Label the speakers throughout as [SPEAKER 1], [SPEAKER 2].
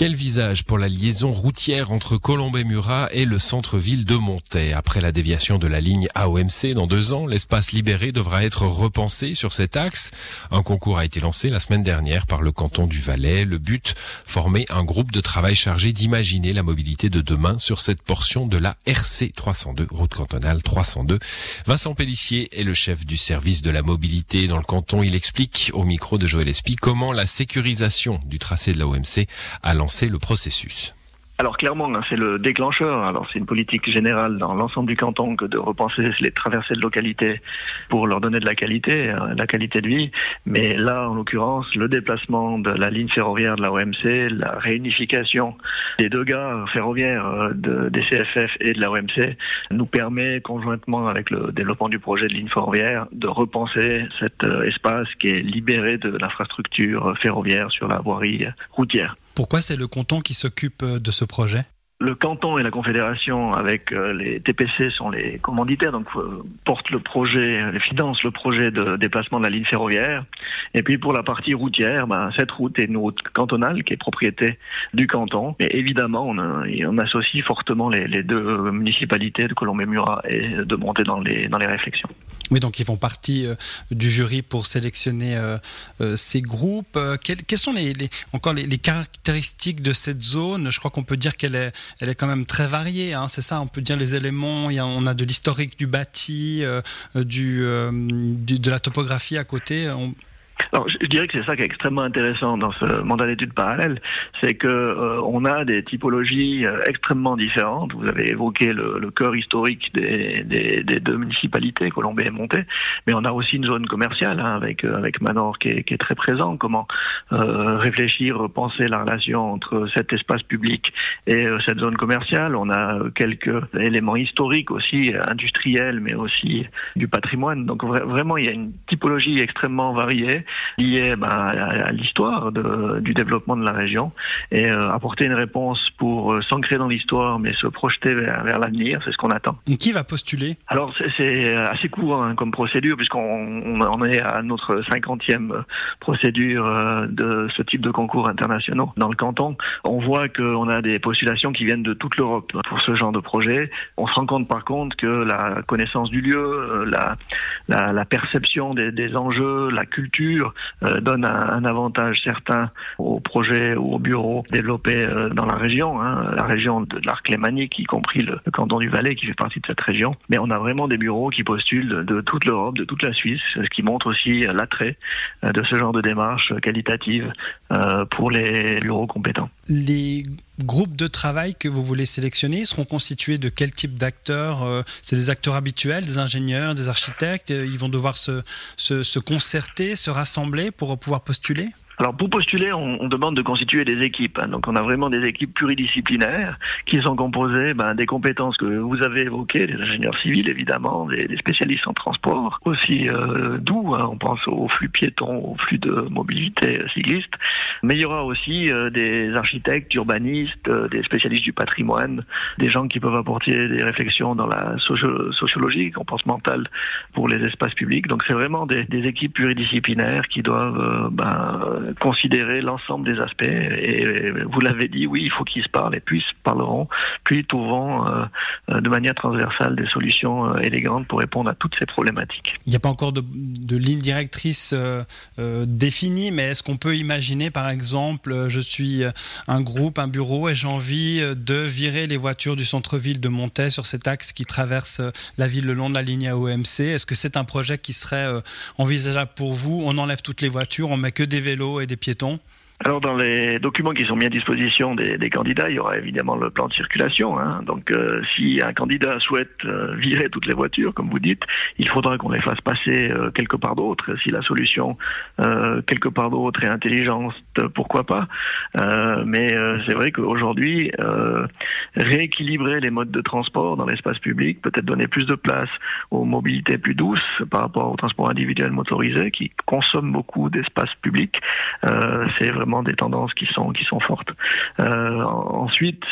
[SPEAKER 1] Quel visage pour la liaison routière entre Colombey-Murat et le centre-ville de Montaix Après la déviation de la ligne AOMC dans deux ans, l'espace libéré devra être repensé sur cet axe. Un concours a été lancé la semaine dernière par le canton du Valais. Le but, former un groupe de travail chargé d'imaginer la mobilité de demain sur cette portion de la RC 302, route cantonale 302. Vincent Pellissier est le chef du service de la mobilité dans le canton. Il explique au micro de Joël Espy comment la sécurisation du tracé de l'AOMC a lancé le processus
[SPEAKER 2] alors clairement, hein, c'est le déclencheur. Alors c'est une politique générale dans l'ensemble du canton que de repenser les traversées de localité pour leur donner de la qualité, euh, la qualité de vie. Mais là, en l'occurrence, le déplacement de la ligne ferroviaire de la OMC, la réunification des deux gares ferroviaires euh, de, des CFF et de la OMC nous permet, conjointement avec le développement du projet de ligne ferroviaire, de repenser cet euh, espace qui est libéré de l'infrastructure ferroviaire sur la voirie routière.
[SPEAKER 3] Pourquoi c'est le canton qui s'occupe euh, de ce projet?
[SPEAKER 2] Le canton et la confédération avec euh, les TPC sont les commanditaires, donc euh, portent le projet, financent le projet de déplacement de la ligne ferroviaire. Et puis pour la partie routière, ben, cette route est une route cantonale qui est propriété du canton. Et évidemment, on, associe fortement les, deux municipalités de Colombey-Murat et de monter dans les réflexions.
[SPEAKER 3] Oui, donc ils font partie euh, du jury pour sélectionner euh, euh, ces groupes. Quelles, sont encore les, caractéristiques de cette zone? Je crois qu'on peut dire qu'elle est, elle est quand même très variée. Hein, c'est ça, on peut dire les éléments. On a de l'historique du bâti, de la topographie à côté.
[SPEAKER 2] Alors, je dirais que c'est ça qui est extrêmement intéressant dans ce mandat d'études parallèle, c'est que euh, on a des typologies euh, extrêmement différentes. Vous avez évoqué le, le cœur historique des, des, des, deux municipalités, Colombay et Monté, mais on a aussi une zone commerciale hein, avec euh, avec Manor qui est, qui est, très présent. Comment euh, réfléchir, penser la relation entre cet espace public et cette zone commerciale? On a quelques éléments historiques aussi, industriels, mais aussi du patrimoine. Donc vraiment, il y a une typologie extrêmement variée lié bah, à, l'histoire du développement de la région et euh, apporter une réponse pour euh, s'ancrer dans l'histoire mais se projeter vers, vers l'avenir, c'est ce qu'on attend.
[SPEAKER 3] Qui va postuler?
[SPEAKER 2] Alors c'est assez court hein, comme procédure puisqu'on on est à notre cinquantième procédure euh, de ce type de concours internationaux dans le canton. On voit qu'on a des postulations qui viennent de toute l'Europe pour ce genre de projet. On se rend compte par contre que la connaissance du lieu, la, la, la perception des, des enjeux, la culture euh, donne un, avantage certain au projet ou au bureau développé euh, dans la région, hein, la région de l'arc lémanique, y compris le, canton du Valais qui fait partie de cette région. Mais on a vraiment des bureaux qui postulent de, toute l'Europe, de toute la Suisse, ce qui montre aussi l'attrait euh, de ce genre de démarche qualitative pour les bureaux compétents.
[SPEAKER 3] Les groupes de travail que vous voulez sélectionner seront constitués de quel type d'acteurs euh, C'est des acteurs habituels, des ingénieurs, des architectes Ils vont devoir se, se, se concerter, se rassembler pour pouvoir postuler?
[SPEAKER 2] Alors pour postuler, on, on, demande de constituer des équipes. Hein. Donc on a vraiment des équipes pluridisciplinaires qui sont composées ben, des compétences que vous avez évoquées, des ingénieurs civils évidemment, des, des spécialistes en transport, aussi euh, d'où hein, on pense au flux piéton, au flux de mobilité cycliste. Mais il y aura aussi euh, des architectes, urbanistes, euh, des spécialistes du patrimoine, des gens qui peuvent apporter des réflexions dans la socio sociologie, mentale pour les espaces publics. Donc c'est vraiment des, des, équipes pluridisciplinaires qui doivent euh, ben, considérer l'ensemble des aspects. Et vous l'avez dit, oui, il faut qu'ils se parlent et puis ils se parleront, puis trouveront euh, euh, de manière transversale des solutions euh, élégantes pour répondre à toutes ces problématiques.
[SPEAKER 3] Il n'y a pas encore de, ligne directrice définie, mais est-ce qu'on peut imaginer, par exemple, je suis un groupe, un bureau, et j'ai envie de virer les voitures du centre-ville de Montaix sur cet axe qui traverse la ville le long de la ligne AOMC Est-ce que c'est un projet qui serait envisageable pour vous? On enlève toutes les voitures, on met que des vélos et des piétons
[SPEAKER 2] alors dans les documents qui sont mis à disposition des, des candidats, il y aura évidemment le plan de circulation. Hein. Donc euh, si un candidat souhaite euh, virer toutes les voitures, comme vous dites, il faudra qu'on les fasse passer euh, quelque part d'autre. Si la solution euh, quelque part d'autre est intelligente, pourquoi pas. Euh, mais c'est vrai qu'aujourd'hui, rééquilibrer les modes de transport dans l'espace public, peut-être donner plus de place aux mobilités plus douces par rapport au transport individuel motorisé qui consomme beaucoup d'espace public, c'est vraiment des tendances qui sont qui sont fortes. Euh, ensuite,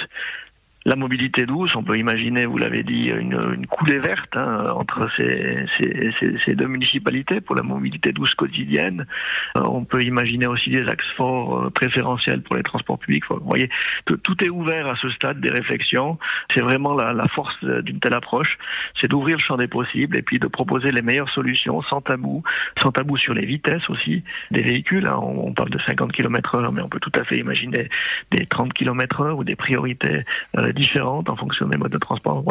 [SPEAKER 2] La mobilité douce, on peut imaginer, vous l'avez dit, une, coulée verte hein, entre ces, deux municipalités pour la mobilité douce quotidienne. Euh, on peut imaginer aussi des axes forts euh, préférentiels pour les transports publics. Vous voyez, tout est ouvert à ce stade des réflexions. C'est vraiment la, force d'une telle approche, c'est d'ouvrir le champ des possibles et puis de proposer les meilleures solutions sans tabou, sans tabou sur les vitesses aussi des véhicules. Hein. On, parle de 50 km heure, mais on peut tout à fait imaginer des 30 km heure ou des priorités euh, différentes en fonction des modes de transport.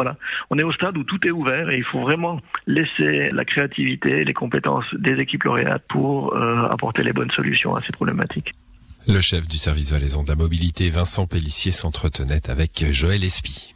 [SPEAKER 2] On est au stade où tout est ouvert et il faut vraiment laisser la créativité, les compétences des équipes lauréates pour euh, apporter les bonnes solutions à ces problématiques.
[SPEAKER 1] Le chef du service valaisan de la mobilité, Vincent Pellissier, s'entretenait avec Joël Espy.